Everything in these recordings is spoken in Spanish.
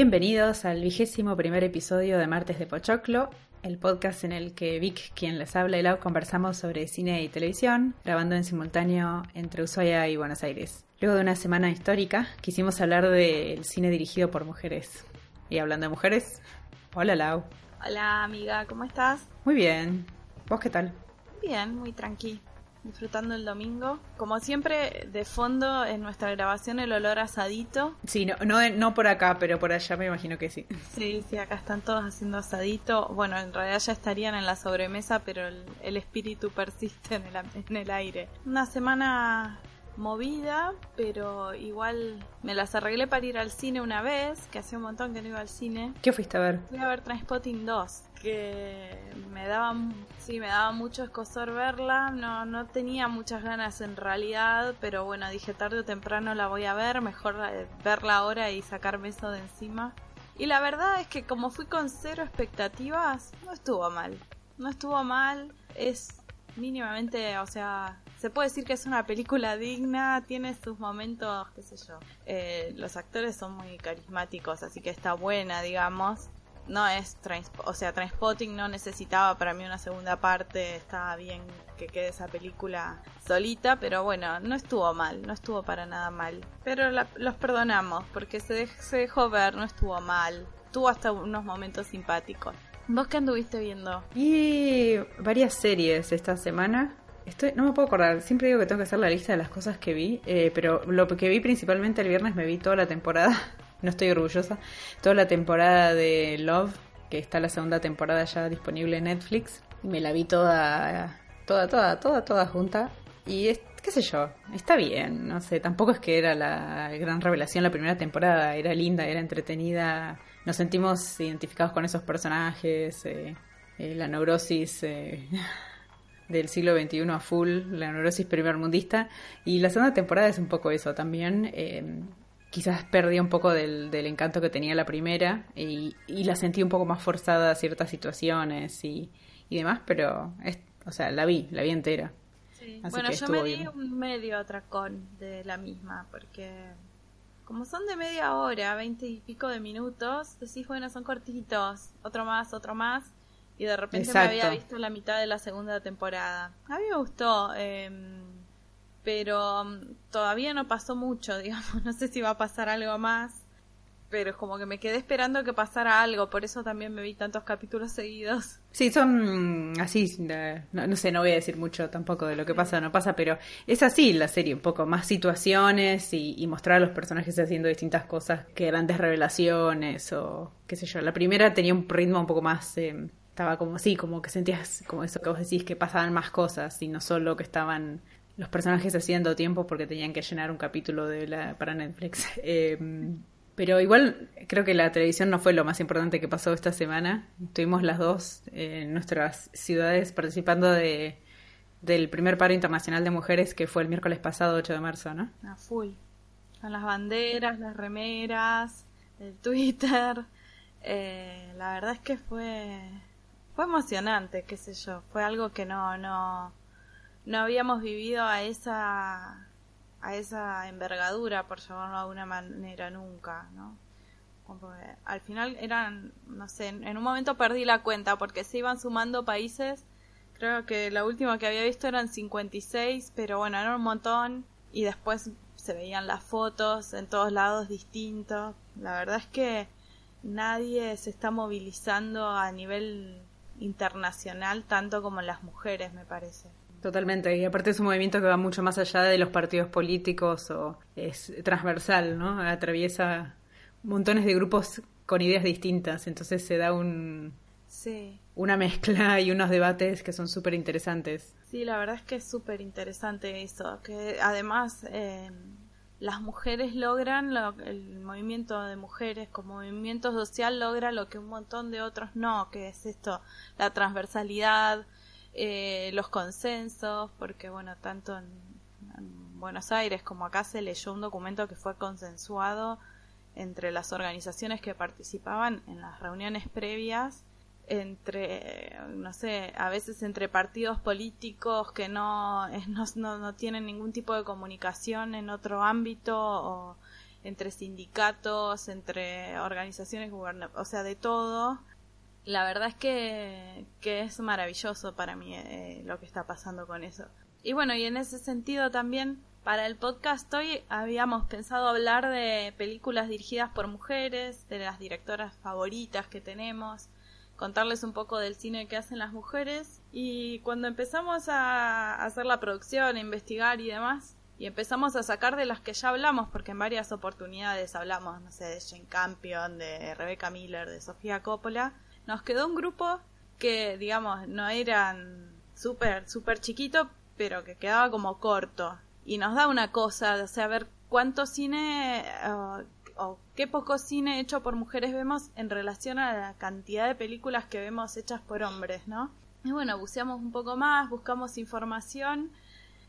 Bienvenidos al vigésimo primer episodio de Martes de Pochoclo, el podcast en el que Vic, quien les habla y Lau, conversamos sobre cine y televisión, grabando en simultáneo entre Ushuaia y Buenos Aires. Luego de una semana histórica, quisimos hablar del cine dirigido por mujeres. Y hablando de mujeres, hola Lau. Hola amiga, ¿cómo estás? Muy bien. ¿Vos qué tal? Bien, muy tranqui disfrutando el domingo. Como siempre, de fondo en nuestra grabación el olor asadito. Sí, no, no, no por acá, pero por allá me imagino que sí. Sí, sí, acá están todos haciendo asadito. Bueno, en realidad ya estarían en la sobremesa, pero el, espíritu persiste en el, en el aire. Una semana movida, pero igual me las arreglé para ir al cine una vez, que hacía un montón que no iba al cine. ¿Qué fuiste a ver? Fui a ver Transpotting 2, que me daba, sí, me daba mucho escosor verla, no, no tenía muchas ganas en realidad, pero bueno, dije tarde o temprano la voy a ver, mejor eh, verla ahora y sacarme eso de encima. Y la verdad es que como fui con cero expectativas, no estuvo mal. No estuvo mal, es mínimamente, o sea, se puede decir que es una película digna, tiene sus momentos, qué sé yo. Eh, los actores son muy carismáticos, así que está buena, digamos. No es, o sea, Transpotting no necesitaba para mí una segunda parte, estaba bien que quede esa película solita, pero bueno, no estuvo mal, no estuvo para nada mal. Pero los perdonamos, porque se, se dejó ver, no estuvo mal. Tuvo hasta unos momentos simpáticos. ¿Vos qué anduviste viendo? Y varias series esta semana. No me puedo acordar, siempre digo que tengo que hacer la lista de las cosas que vi, eh, pero lo que vi principalmente el viernes me vi toda la temporada, no estoy orgullosa, toda la temporada de Love, que está la segunda temporada ya disponible en Netflix, me la vi toda, toda, toda, toda, toda junta, y qué sé yo, está bien, no sé, tampoco es que era la gran revelación la primera temporada, era linda, era entretenida, nos sentimos identificados con esos personajes, eh, eh, la neurosis del siglo XXI a full, la neurosis primermundista, y la segunda temporada es un poco eso también. Eh, quizás perdí un poco del, encanto que tenía la primera y, la sentí un poco más forzada a ciertas situaciones y, demás, pero, es, o sea, la vi, la vi entera. bueno, yo me di un medio atracón de la misma, porque como son de media hora, veinte y pico de minutos, decís, bueno, son cortitos, otro más, otro más, y de repente me había visto la mitad de la segunda temporada. A mí me gustó, em, pero mm, todavía no pasó mucho, digamos, no sé si va a pasar algo más, pero es como que me quedé esperando que pasara algo, por eso también me vi tantos capítulos seguidos. Sí, son así, no, sé, no voy a decir mucho tampoco de lo que pasa o no pasa, pero es así la serie, un poco más situaciones y, mostrar a los personajes haciendo distintas cosas que grandes revelaciones o qué sé yo. La primera tenía un ritmo un poco más... Em, estaba como así, como que sentías como eso que vos decís, que pasaban más cosas y no solo que estaban los personajes haciendo tiempo porque tenían que llenar un capítulo de la, para Netflix. Em, pero igual creo que la televisión no fue lo más importante que pasó esta semana. Estuvimos las dos en nuestras ciudades participando de, del primer paro internacional de mujeres que fue el miércoles pasado, 8 de marzo, ¿no? A full. Con las banderas, las remeras, el Twitter. Eh, la verdad es que fue fue emocionante, qué sé yo, fue algo que no, no, no habíamos vivido a esa, a esa envergadura, por llamarlo de alguna manera, nunca, ¿no? al final eran, no sé, en un momento perdí la cuenta porque se iban sumando países, creo que la última que había visto eran 56, pero bueno, era un montón y después se veían las fotos en todos lados distintos. La verdad es que nadie se está movilizando a nivel internacional tanto como las mujeres, me parece. Totalmente, y aparte es un movimiento que va mucho más allá de los partidos políticos o es transversal, ¿no? Atraviesa montones de grupos con ideas distintas, entonces se da un, Sí. una mezcla y unos debates que son súper interesantes. Sí, la verdad es que es súper interesante eso, que además eh, las mujeres logran, lo- el movimiento de mujeres como movimiento social logra lo que un montón de otros no, que es esto, la transversalidad, eh, los consensos, porque bueno, tanto en, en Buenos Aires como acá se leyó un documento que fue consensuado entre las organizaciones que participaban en las reuniones previas entre, no sé, a veces entre partidos políticos que no, no, no tienen ningún tipo de comunicación en otro ámbito, o entre sindicatos, entre organizaciones gubernamentales, o sea, de todo. La verdad es que, que es maravilloso para mí eh, lo que está pasando con eso. Y bueno, y en ese sentido también, para el podcast hoy habíamos pensado hablar de películas dirigidas por mujeres, de las directoras favoritas que tenemos, contarles un poco del cine que hacen las mujeres. Y cuando empezamos a hacer la producción, a investigar y demás, y empezamos a sacar de las que ya hablamos, porque en varias oportunidades hablamos, no sé, de Jane Campion, de Rebecca Miller, de Sofía Coppola, nos quedó un grupo que, digamos, no eran súper, súper chiquito, pero que quedaba como corto. Y nos da una cosa, o sea, ver cuánto cine uh, o qué poco cine hecho por mujeres vemos en relación a la cantidad de películas que vemos hechas por hombres, ¿no? Y bueno, buceamos un poco más, buscamos información,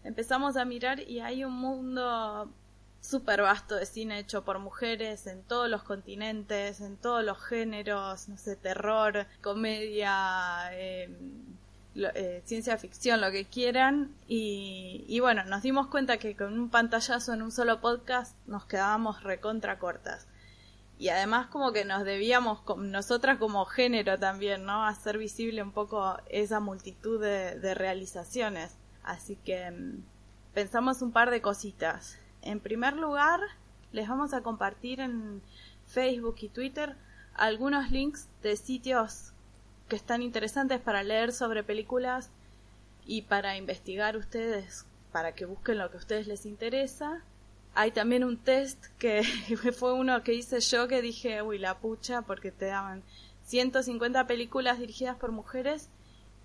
empezamos a mirar y hay un mundo súper vasto de cine hecho por mujeres en todos los continentes, en todos los géneros, no sé, terror, comedia, eh, eh, ciencia ficción, lo que quieran. Y, y, bueno, nos dimos cuenta que con un pantallazo en un solo podcast nos quedábamos recontra cortas. Y además como que nos debíamos, nosotras como género también, ¿no? Hacer visible un poco esa multitud de, realizaciones. Así que mmm, pensamos un par de cositas. En primer lugar, les vamos a compartir en Facebook y Twitter algunos links de sitios que están interesantes para leer sobre películas y para investigar ustedes, para que busquen lo que a ustedes les interesa. Hay también un test que fue uno que hice yo que dije, uy, la pucha, porque te daban 150 películas dirigidas por mujeres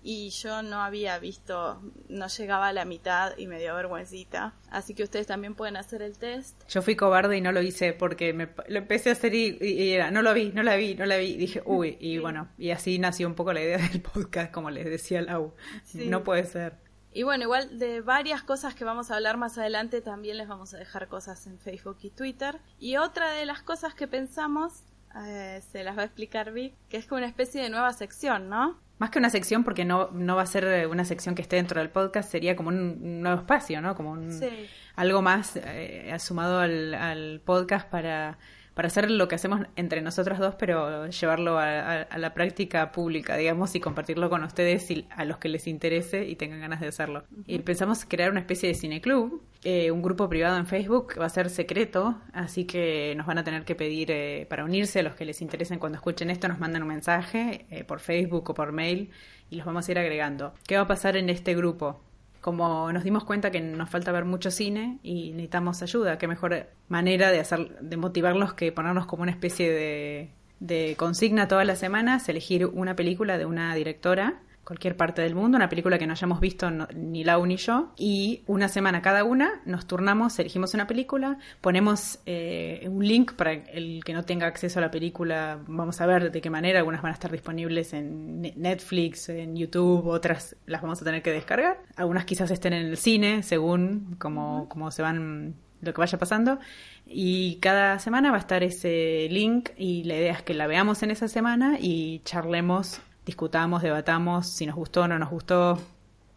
y yo no había visto, no llegaba a la mitad y me dio vergüencita. Así que ustedes también pueden hacer el test. Yo fui cobarde y no lo hice porque me, lo empecé a hacer y, y, era, no lo vi, no la vi, no la vi. Y dije, uy, y bueno, y así nació un poco la idea del podcast, como les decía Lau. Sí. No puede ser. Y bueno, igual de varias cosas que vamos a hablar más adelante, también les vamos a dejar cosas en Facebook y Twitter. Y otra de las cosas que pensamos, eh, se las va a explicar Vic, que es como una especie de nueva sección, ¿no? Más que una sección, porque no, no va a ser una sección que esté dentro del podcast, sería como un, un nuevo espacio, ¿no? Como un, sí. algo más eh, sumado al, al, podcast para, para hacer lo que hacemos entre nosotros dos, pero llevarlo a, a, a, la práctica pública, digamos, y compartirlo con ustedes y a los que les interese y tengan ganas de hacerlo. Uh -huh. Y pensamos crear una especie de cineclub, eh, un grupo privado en Facebook, que va a ser secreto, así que nos van a tener que pedir eh, para unirse, a los que les interesen cuando escuchen esto, nos mandan un mensaje eh, por Facebook o por mail y los vamos a ir agregando. ¿Qué va a pasar en este grupo? Como nos dimos cuenta que nos falta ver mucho cine y necesitamos ayuda, qué mejor manera de hacer, de motivarlos que ponernos como una especie de, de consigna todas las semanas, elegir una película de una directora cualquier parte del mundo, una película que no hayamos visto no, ni Lau ni yo, y una semana cada una nos turnamos, elegimos una película, ponemos eh, un link para el que no tenga acceso a la película, vamos a ver de qué manera, algunas van a estar disponibles en Netflix, en YouTube, otras las vamos a tener que descargar, algunas quizás estén en el cine, según como, como se van lo que vaya pasando. Y cada semana va a estar ese link y la idea es que la veamos en esa semana y charlemos discutamos, debatamos si nos gustó o no nos gustó,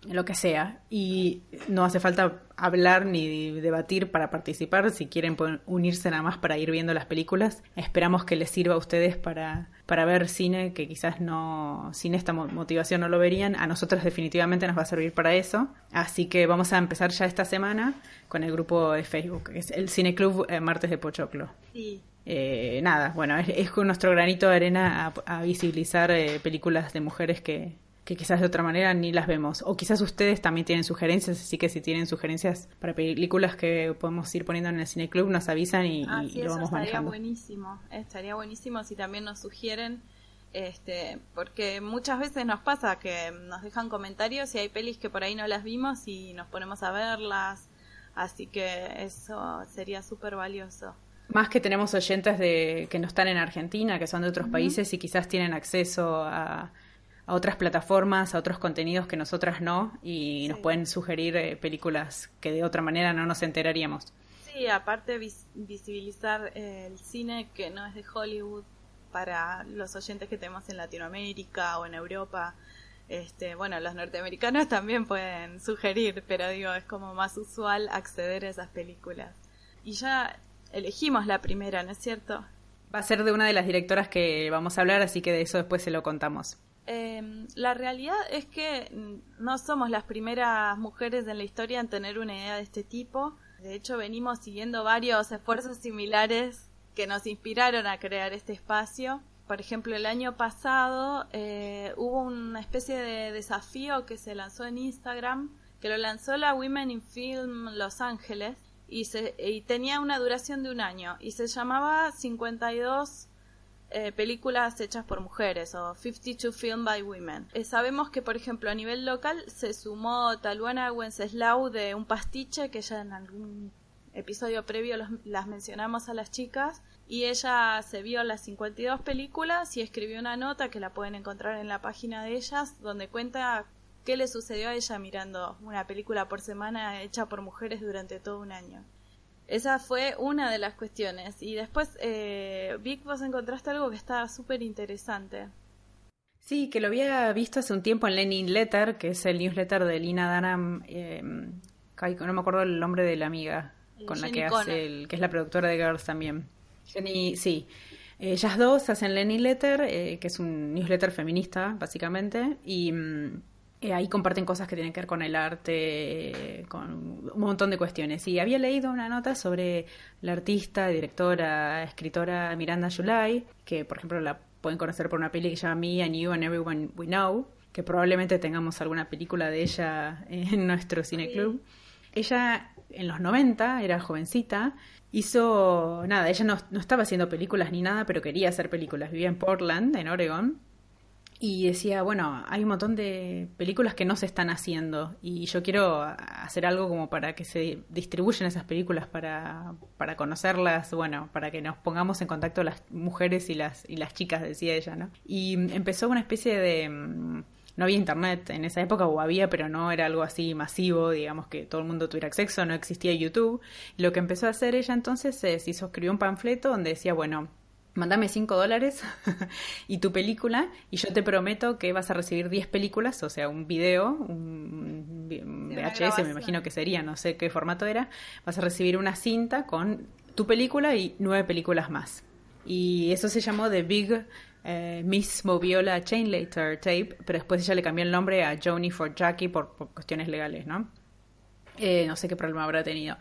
lo que sea. Y no hace falta hablar ni debatir para participar. Si quieren pueden unirse nada más para ir viendo las películas. Esperamos que les sirva a ustedes para, para ver cine que quizás no, sin esta motivación no lo verían. A nosotros definitivamente nos va a servir para eso. Así que vamos a empezar ya esta semana con el grupo de Facebook, que es el Cine Club eh, Martes de Pochoclo. Sí. Eh, nada, bueno, es, es, con nuestro granito de arena a, a visibilizar eh, películas de mujeres que, que quizás de otra manera ni las vemos. O quizás ustedes también tienen sugerencias, así que si tienen sugerencias para películas que podemos ir poniendo en el Cine Club, nos avisan y, ah, lo vamos estaría manejando. buenísimo, estaría buenísimo si también nos sugieren, este, porque muchas veces nos pasa que nos dejan comentarios y hay pelis que por ahí no las vimos y nos ponemos a verlas, así que eso sería súper valioso. Más que tenemos oyentes de que no están en Argentina, que son de otros países y quizás tienen acceso a a otras plataformas, a otros contenidos que nosotras no, y nos pueden sugerir eh, películas que de otra manera no nos enteraríamos. Sí, aparte visibilizar eh, el cine que no es de Hollywood para los oyentes que tenemos en Latinoamérica o en Europa. Este, bueno, los norteamericanos también pueden sugerir, pero digo, es como más usual acceder a esas películas. Y ya elegimos la primera, ¿no es cierto? Va a ser de una de las directoras que vamos a hablar, así que de eso después se lo contamos. Em, la realidad es que no somos las primeras mujeres en la historia en tener una idea de este tipo. De hecho, venimos siguiendo varios esfuerzos similares que nos inspiraron a crear este espacio. Por ejemplo, el año pasado eh, hubo una especie de desafío que se lanzó en Instagram, que lo lanzó la Women in Film Los Ángeles y, se, y tenía una duración de un año y se llamaba 52 eh, películas hechas por mujeres o 52 Film by Women. Eh, sabemos que, por ejemplo, a nivel local se sumó Taluana Wenceslau de Un Pastiche, que ya en algún episodio previo las mencionamos a las chicas, y ella se vio las 52 películas y escribió una nota que la pueden encontrar en la página de ellas, donde cuenta qué le sucedió a ella mirando una película por semana hecha por mujeres durante todo un año. Esa fue una de las cuestiones. Y después, eh, Vic, vos encontraste algo que estaba súper interesante. Sí, que lo había visto hace un tiempo en Lenin Letter, que es el newsletter de Lina Dunham, eh, no me acuerdo el nombre de la amiga con la que hace, el, que es la productora de Girls también. Jenny, sí. Ellas dos hacen Lenny Letter, eh, que es un newsletter feminista, básicamente, y mm, eh, ahí comparten cosas que tienen que ver con el arte, con un montón de cuestiones. Y había leído una nota sobre la artista, directora, escritora Miranda July, que por ejemplo la pueden conocer por una peli que se llama Me and You and Everyone We Know, que probablemente tengamos alguna película de ella en nuestro cineclub. Ella en los 90 era jovencita, hizo nada, ella no, no estaba haciendo películas ni nada, pero quería hacer películas. Vivía en Portland, en Oregon, y decía, bueno, hay un montón de películas que no se están haciendo y yo quiero hacer algo como para que se distribuyan esas películas para, para conocerlas, bueno, para que nos pongamos en contacto las mujeres y las, y las chicas, decía ella, ¿no? Y empezó una especie de... Mm, no había internet en esa época, o había, pero no era algo así masivo, digamos que todo el mundo tuviera acceso, no existía YouTube. Lo que empezó a hacer ella entonces es, hizo, escribió un panfleto donde decía, bueno, Mándame 5 dólares y tu película y yo te prometo que vas a recibir 10 películas, o sea, un video, un VHS me imagino que sería, no sé qué formato era, vas a recibir una cinta con tu película y 9 películas más. Y eso se llamó The Big eh, Miss Moviola Chain Later Tape, pero después ella le cambió el nombre a Joni for Jackie por, cuestiones legales, ¿no? Eh, no sé qué problema habrá tenido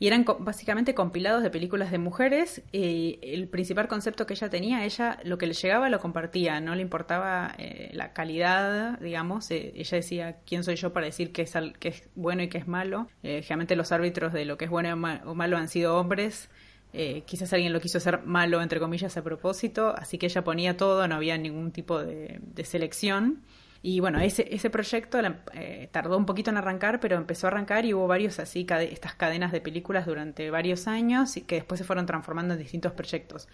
y eran básicamente compilados de películas de mujeres y el principal concepto que ella tenía, ella lo que le llegaba lo compartía, no le importaba eh, la calidad, digamos, eh, ella decía quién soy yo para decir qué es, es bueno y qué es malo, eh, generalmente los árbitros de lo que es bueno o malo han sido hombres, quizás alguien lo quiso hacer malo, entre comillas, a propósito, así que ella ponía todo, no había ningún tipo de selección. Y bueno, ese, ese proyecto eh, tardó un poquito en arrancar, pero empezó a arrancar y hubo varios así, estas cadenas de películas durante varios años y que después se fueron transformando en distintos proyectos.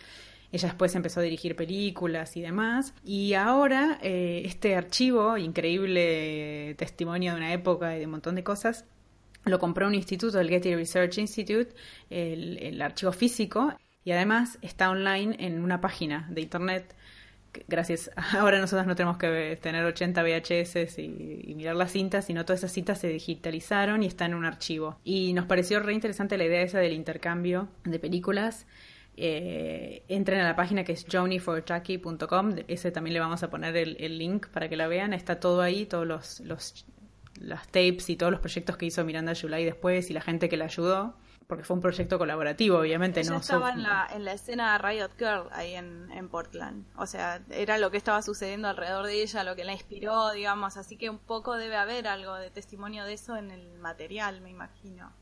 Ella después empezó a dirigir películas y demás. Y ahora eh, este archivo, increíble testimonio de una época y de un montón de cosas, lo compró un instituto, el Getty Research Institute, el, el archivo físico, y además está online en una página de internet gracias, ahora nosotros no tenemos que tener 80 VHS y, mirar las cintas, sino todas esas cintas se digitalizaron y están en un archivo. Y nos pareció re interesante la idea esa del intercambio de películas. Eh, entren a la página que es joniforchucky.com, ese también le vamos a poner el, link para que la vean, está todo ahí, todos los las tapes y todos los proyectos que hizo Miranda July después y la gente que la ayudó porque fue un proyecto colaborativo, obviamente. Ella no estaba en la, en la escena Riot Girl ahí en, en Portland. O sea, era lo que estaba sucediendo alrededor de ella, lo que la inspiró, digamos. Así que un poco debe haber algo de testimonio de eso en el material, me imagino.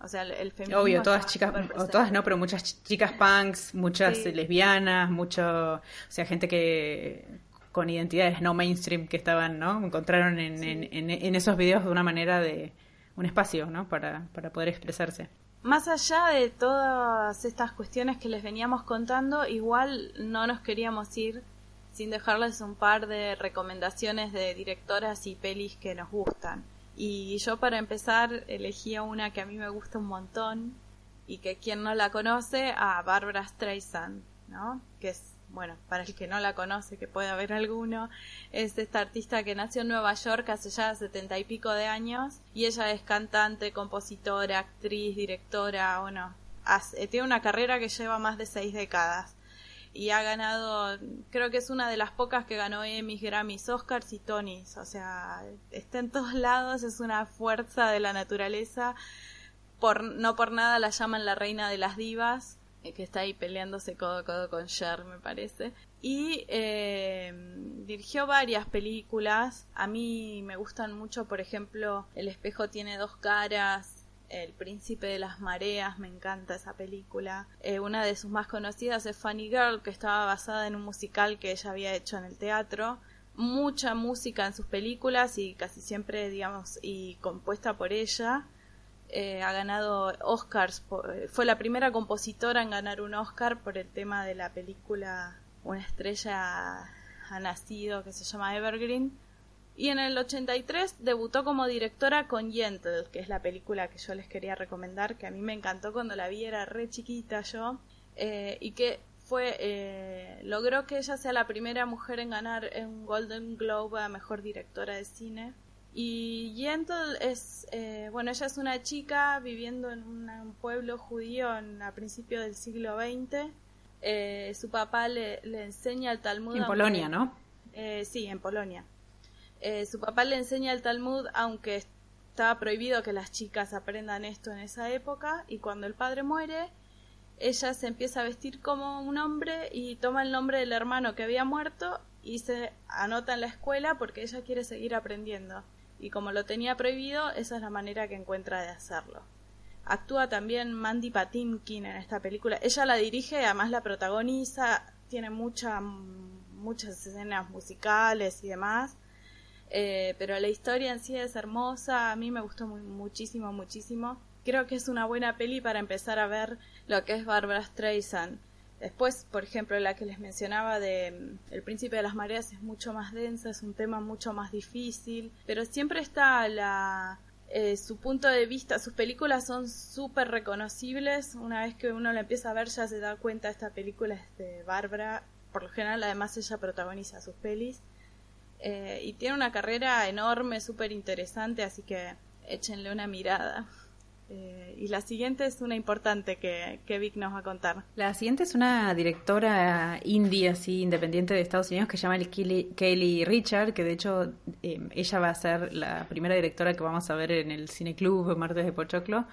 O sea, el, feminismo. Obvio, todas chicas, o todas no, pero muchas chicas punks, muchas lesbianas, mucho. O sea, gente que con identidades no mainstream que estaban, ¿no? Encontraron en, en, en, esos videos de una manera de un espacio, ¿no? Para, para poder expresarse. Más allá de todas estas cuestiones que les veníamos contando, igual no nos queríamos ir sin dejarles un par de recomendaciones de directoras y pelis que nos gustan. Y yo para empezar elegí una que a mí me gusta un montón y que quien no la conoce, a Barbara Streisand, ¿no? Que es, bueno, para el que no la conoce, que puede haber alguno, es esta artista que nació en Nueva York hace ya setenta y pico de años y ella es cantante, compositora, actriz, directora, bueno, hace, tiene una carrera que lleva más de seis décadas y ha ganado, creo que es una de las pocas que ganó Emmys, Grammys, Oscars y Tonys, o sea, está en todos lados, es una fuerza de la naturaleza, por, no por nada la llaman la reina de las divas, eh, que está ahí peleándose codo a codo con Cher, me parece. Y eh, dirigió varias películas. A mí me gustan mucho, por ejemplo, El espejo tiene dos caras, el Príncipe de las Mareas, me encanta esa película. Eh, una de sus más conocidas es Funny Girl, que estaba basada en un musical que ella había hecho en el teatro. Mucha música en sus películas y casi siempre, digamos, y compuesta por ella. Eh, ha ganado Oscars, eh, fue la primera compositora en ganar un Oscar por el tema de la película Una estrella ha nacido, que se llama Evergreen. Y en el 83 debutó como directora con Yentl, que es la película que yo les quería recomendar, que a mí me encantó cuando la vi, era re chiquita yo, eh, y que fue, eh, logró que ella sea la primera mujer en ganar un Golden Globe a Mejor Directora de Cine. Y Yentl es, eh, bueno, ella es una chica viviendo en un pueblo judío en, a principios del siglo XX. su papá le, le, enseña el Talmud. En Polonia, ¿no? sí, en Polonia. Eh, su papá le enseña el Talmud, aunque estaba prohibido que las chicas aprendan esto en esa época, y cuando el padre muere, ella se empieza a vestir como un hombre y toma el nombre del hermano que había muerto y se anota en la escuela porque ella quiere seguir aprendiendo. Y como lo tenía prohibido, esa es la manera que encuentra de hacerlo. Actúa también Mandy Patinkin en esta película. Ella la dirige, además la protagoniza, tiene mucha, muchas escenas musicales y demás. Eh, pero la historia en sí es hermosa, a mí me gustó muchísimo, muchísimo. Creo que es una buena peli para empezar a ver lo que es Barbara Streisand. Después, por ejemplo, la que les mencionaba de mm, El Príncipe de las Mareas es mucho más densa, es un tema mucho más difícil, pero siempre está la, eh, su punto de vista, sus películas son súper reconocibles. Una vez que uno la empieza a ver ya se da cuenta, esta película es de Bárbara. Por lo general, además, ella protagoniza sus pelis. Eh, y tiene una carrera enorme, súper interesante, así que échenle una mirada. Eh, y la siguiente es una importante que, que, Vic nos va a contar. La siguiente es una directora indie, así, independiente de Estados Unidos, que se llama Kelly, Richard, que de hecho eh, ella va a ser la primera directora que vamos a ver en el Cine Club Martes de Pochoclo.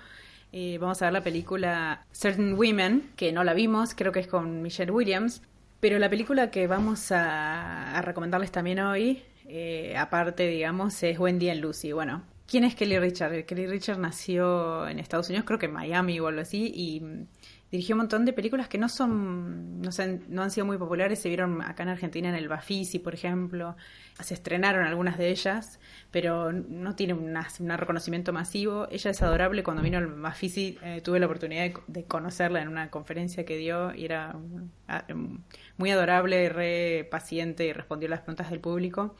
vamos a ver la película Certain Women, que no la vimos, creo que es con Michelle Williams, pero la película que vamos a, recomendarles también hoy, eh, aparte, digamos, es Wendy and Lucy. Bueno, ¿quién es Kelly Richard? Kelly Richard nació en Estados Unidos, creo que en Miami o algo así, y dirigió un montón de películas que no son, no, no han sido muy populares, se vieron acá en Argentina en el Bafisi, por ejemplo, se estrenaron algunas de ellas, pero no tiene un reconocimiento masivo. Ella es adorable, cuando vino al Bafisi eh, tuve la oportunidad de, conocerla en una conferencia que dio y era muy adorable, re paciente y respondió las preguntas del público.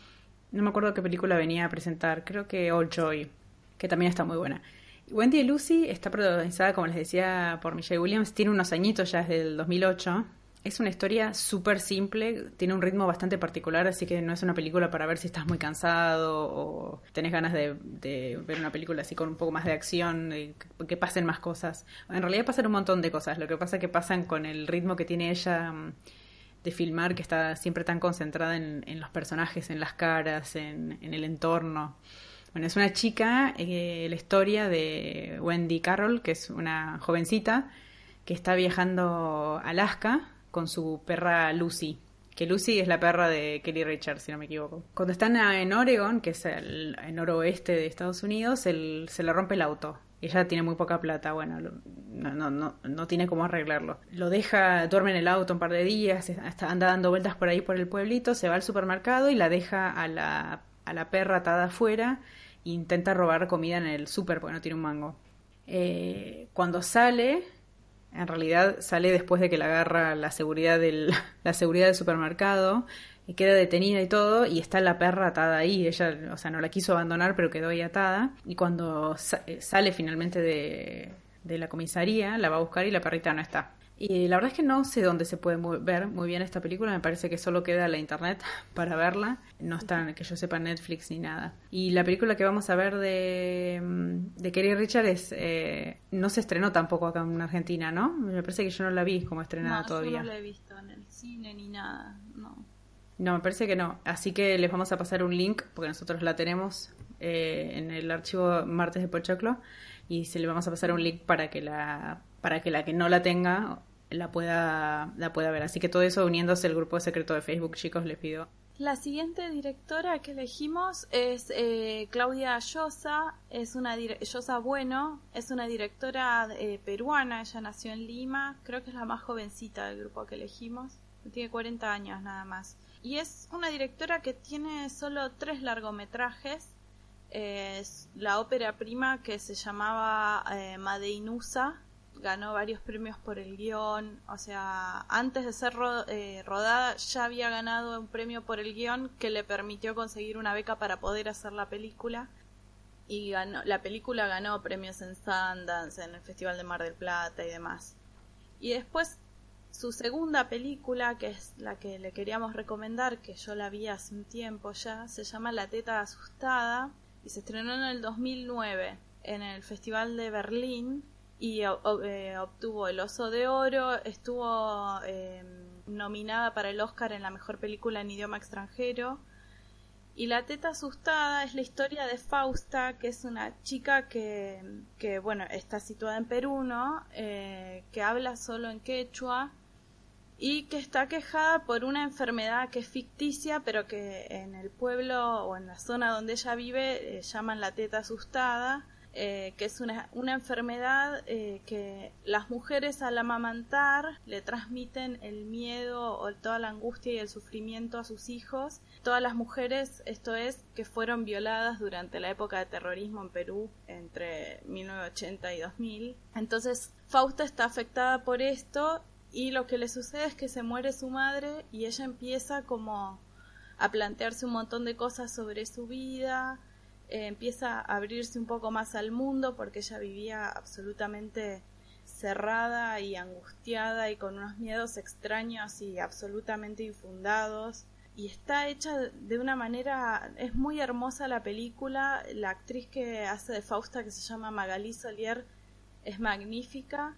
No me acuerdo qué película venía a presentar, creo que All Joy, que también está muy buena. Wendy y Lucy está protagonizada, como les decía, por Michelle Williams. Tiene unos añitos ya desde el 2008. Es una historia súper simple, tiene un ritmo bastante particular, así que no es una película para ver si estás muy cansado o tenés ganas de, ver una película así con un poco más de acción, y que, pasen más cosas. En realidad pasan un montón de cosas, lo que pasa es que pasan con el ritmo que tiene ella mm, de filmar, que está siempre tan concentrada en, los personajes, en las caras, en el entorno. Bueno, es una chica, eh, la historia de Wendy Carroll, que es una jovencita que está viajando a Alaska con su perra Lucy. Que Lucy es la perra de Kelly Richards, si no me equivoco. Cuando están en Oregon, que es el, noroeste de Estados Unidos, se le rompe el auto. Ella tiene muy poca plata, bueno, no, no, no, no tiene cómo arreglarlo. Lo deja, duerme en el auto un par de días, anda dando vueltas por ahí por el pueblito, se va al supermercado y la deja a la, a la perra atada afuera e intenta robar comida en el super porque no tiene un mango. Eh, cuando sale, en realidad sale después de que la agarra la seguridad del, la seguridad del supermercado y queda detenida y todo y está la perra atada ahí. Ella, o sea, no la quiso abandonar, pero quedó ahí atada. Y cuando eh, sale finalmente de, de la comisaría, la va a buscar y la perrita no está. Y la verdad es que no sé dónde se puede ver muy bien esta película, me parece que solo queda la internet para verla, no está que yo sepa Netflix ni nada. Y la película que vamos a ver de, mm, de Kerry Richard es, eh, no se estrenó tampoco acá en Argentina, ¿no? Me parece que yo no la vi como estrenada todavía. no la he visto en el cine ni nada, no. No, me parece que no. Así que les vamos a pasar un link, porque nosotros la tenemos eh, en el archivo Martes de Pochoclo, y se le vamos a pasar un link para que la para que la que no la tenga la pueda, la pueda ver. Así que todo eso uniéndose al grupo secreto de Facebook, chicos, les pido. La siguiente directora que elegimos es eh, Claudia Llosa, es una Llosa Bueno, es una directora eh, peruana, ella nació en Lima, creo que es la más jovencita del grupo que elegimos, tiene 40 años nada más. Y es una directora que tiene solo tres largometrajes, es la ópera prima que se llamaba eh, Madeinusa, ganó varios premios por el guion, o sea, antes de ser eh, rodada ya había ganado un premio por el guion que le permitió conseguir una beca para poder hacer la película. Y ganó, la película ganó premios en Sundance, en el Festival de Mar del Plata y demás. Y después su segunda película, que es la que le queríamos recomendar, que yo la vi hace un tiempo ya, se llama La teta asustada y se estrenó en el 2009 en el Festival de Berlín y eh, obtuvo el Oso de Oro, estuvo em, nominada para el Oscar en la mejor película en idioma extranjero. Y La Teta Asustada es la historia de Fausta, que es una chica que, que bueno, está situada en Perú, ¿no? Eh, que habla solo en quechua y que está quejada por una enfermedad que es ficticia, pero que en el pueblo o en la zona donde ella vive eh, llaman la teta asustada eh, que es una, una enfermedad eh, que las mujeres al amamantar le transmiten el miedo o toda la angustia y el sufrimiento a sus hijos. Todas las mujeres, esto es, que fueron violadas durante la época de terrorismo en Perú entre 1980 y 2000. Entonces, Fausta está afectada por esto y lo que le sucede es que se muere su madre y ella empieza como a plantearse un montón de cosas sobre su vida, eh, empieza a abrirse un poco más al mundo porque ella vivía absolutamente cerrada y angustiada y con unos miedos extraños y absolutamente infundados. Y está hecha de una manera, es muy hermosa la película, la actriz que hace de Fausta que se llama Magali Solier es magnífica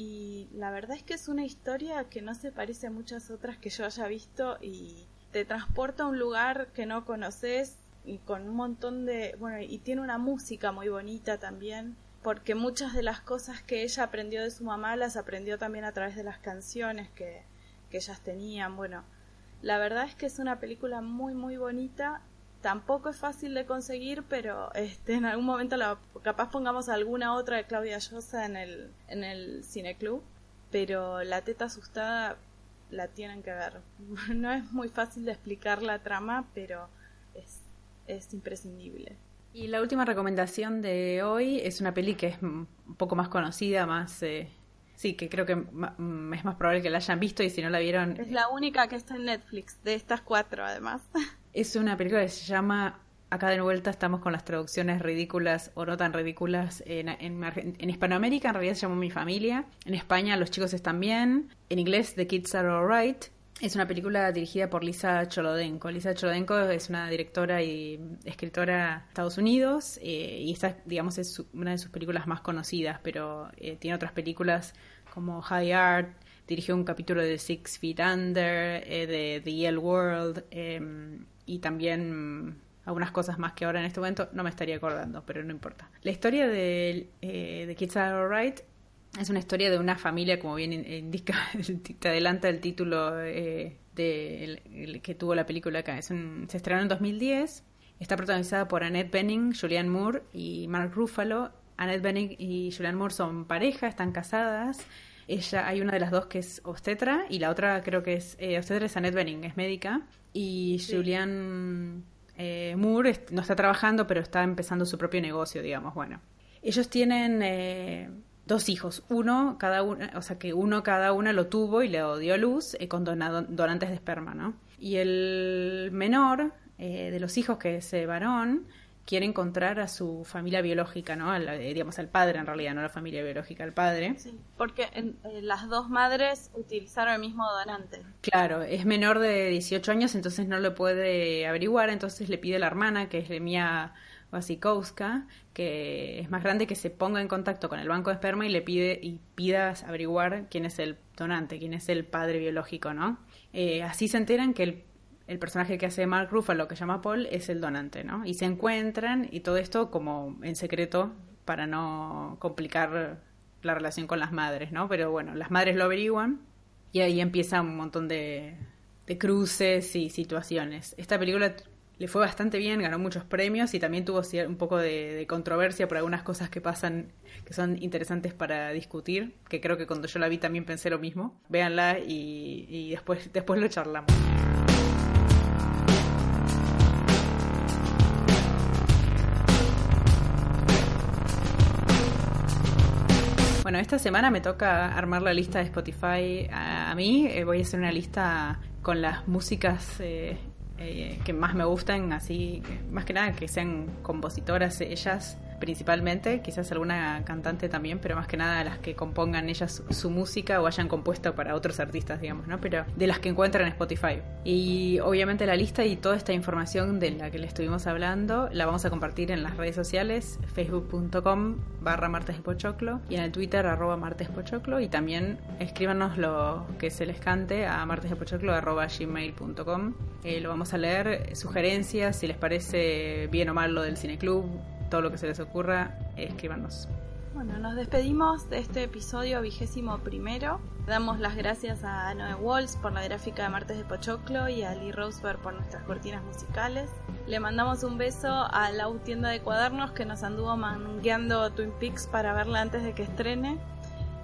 y la verdad es que es una historia que no se parece a muchas otras que yo haya visto y te transporta a un lugar que no conoces y con un montón de, bueno, y tiene una música muy bonita también, porque muchas de las cosas que ella aprendió de su mamá las aprendió también a través de las canciones que, que ellas tenían, bueno, la verdad es que es una película muy muy bonita, tampoco es fácil de conseguir, pero este en algún momento la, capaz pongamos alguna otra de Claudia Llosa en el, en el cineclub, pero la teta asustada la tienen que ver. No es muy fácil de explicar la trama, pero es es imprescindible. Y la última recomendación de hoy es una peli que es un poco más conocida, más... Eh, sí, que creo que es más probable que la hayan visto y si no la vieron... Es la única que está en Netflix, de estas cuatro además. Es una película que se llama... Acá de vuelta estamos con las traducciones ridículas o no tan ridículas. En, en, Hispanoamérica en realidad se llamó Mi Familia. En España Los chicos están bien. En inglés The Kids Are Alright. Es una película dirigida por Lisa Cholodenko. Lisa Cholodenko es una directora y escritora de Estados Unidos eh, y esta, digamos, es una de sus películas más conocidas, pero eh, tiene otras películas como High Art, dirigió un capítulo de Six Feet Under, eh, de The Yale World em, y también algunas cosas más que ahora en este momento no me estaría acordando, pero no importa. La historia de, eh, de Kids Are Alright es una historia de una familia, como bien indica, te adelanta el título eh, de, que tuvo la película acá. Se estrenó en 2010, está protagonizada por Annette Bening, Julianne Moore y Mark Ruffalo. Annette Bening y Julianne Moore son pareja, están casadas. Ella, hay una de las dos que es obstetra y la otra creo que es eh, obstetra es Annette Bening, es médica. Y Julianne eh, Moore no está trabajando, pero está empezando su propio negocio, digamos. Bueno, ellos tienen eh, dos hijos, uno cada una, o sea que uno cada una lo tuvo y le dio a luz eh, con donantes de esperma, ¿no? Y el menor eh, de los hijos, que es varón, quiere encontrar a su familia biológica, ¿no? Eh, digamos, al padre en realidad, no la familia biológica, al padre. Sí, porque las dos madres utilizaron el mismo donante. Claro, es menor de 18 años, entonces no lo puede averiguar, entonces le pide a la hermana, que es Mía Wasikowska, que es más grande, que se ponga en contacto con el banco de esperma y le pide y pidas averiguar quién es el donante, quién es el padre biológico, ¿no? Eh, así se enteran que el, el, personaje que hace Mark Ruffalo, que llama Paul, es el donante, ¿no? Y se encuentran y todo esto como en secreto para no complicar la relación con las madres, ¿no? Pero bueno, las madres lo averiguan y ahí empieza un montón de, de cruces y situaciones. Esta película le fue bastante bien, ganó muchos premios y también tuvo un poco de, controversia por algunas cosas que pasan que son interesantes para discutir, que creo que cuando yo la vi también pensé lo mismo. Véanla y, y después, después lo charlamos. Bueno, esta semana me toca armar la lista de Spotify a, mí. Eh, voy a hacer una lista con las músicas eh, eh, que más me gustan, así, más que nada que sean compositoras ellas principalmente, quizás alguna cantante también, pero más que nada las que compongan ellas su música o hayan compuesto para otros artistas, digamos, ¿no? Pero de las que encuentran en Spotify. Y obviamente la lista y toda esta información de la que le estuvimos hablando la vamos a compartir en las redes sociales, facebook.com barra martespochoclo y en el Twitter arroba martespochoclo y también escríbanos lo que se les cante a martespochoclo arroba gmail.com. Eh, lo vamos a leer, sugerencias, si les parece bien o mal lo del cineclub, todo lo que se les ocurra, escríbanos. Bueno, nos despedimos de este episodio vigésimo primero. Damos las gracias a Noé Walls por la gráfica de Martes de Pochoclo y a Lee Roseberg por nuestras cortinas musicales. Le mandamos un beso a la tienda de cuadernos que nos anduvo mangueando Twin Peaks para verla antes de que estrene.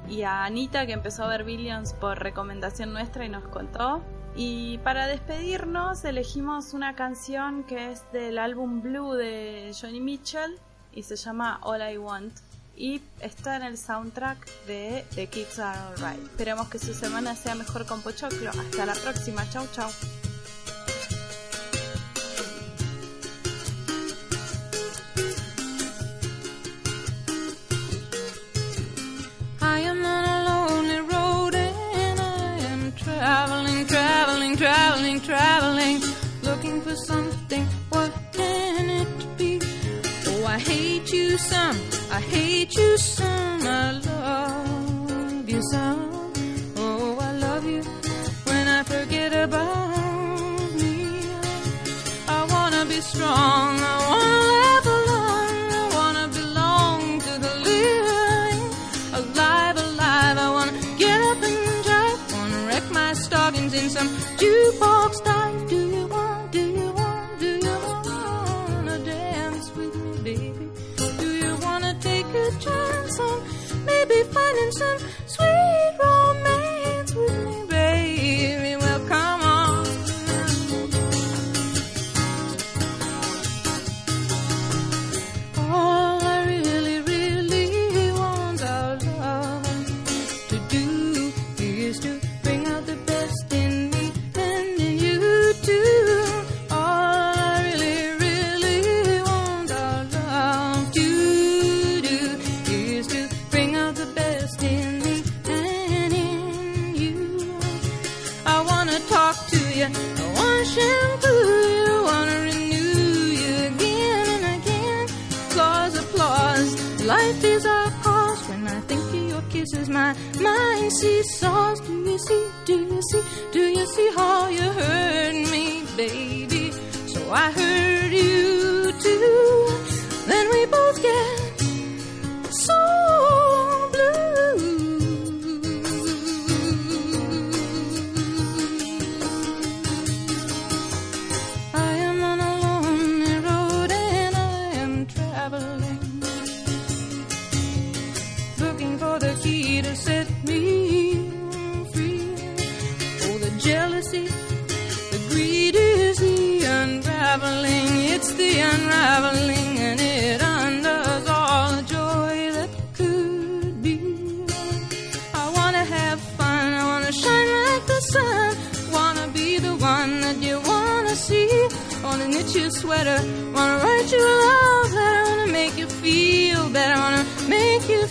Y a Anita que empezó a ver Billions por recomendación nuestra y nos contó. Y para despedirnos elegimos una canción que es del álbum Blue de Johnny Mitchell y se llama All I Want y está en el soundtrack de The Kids Are Alright. Esperemos que su semana sea mejor con Pochoclo. Hasta la próxima. Chau chau. You some, I hate you some, I love you some. I wash and through you, wanna renew you again and again. Applause, applause, life is our cause. When I think of your kisses, my mind sees saws. Do you see, do you see, do you see how you hurt me, baby? So I hurt you too. Then we both get Knit you a sweater, wanna write you a love letter, wanna make you feel better, wanna make you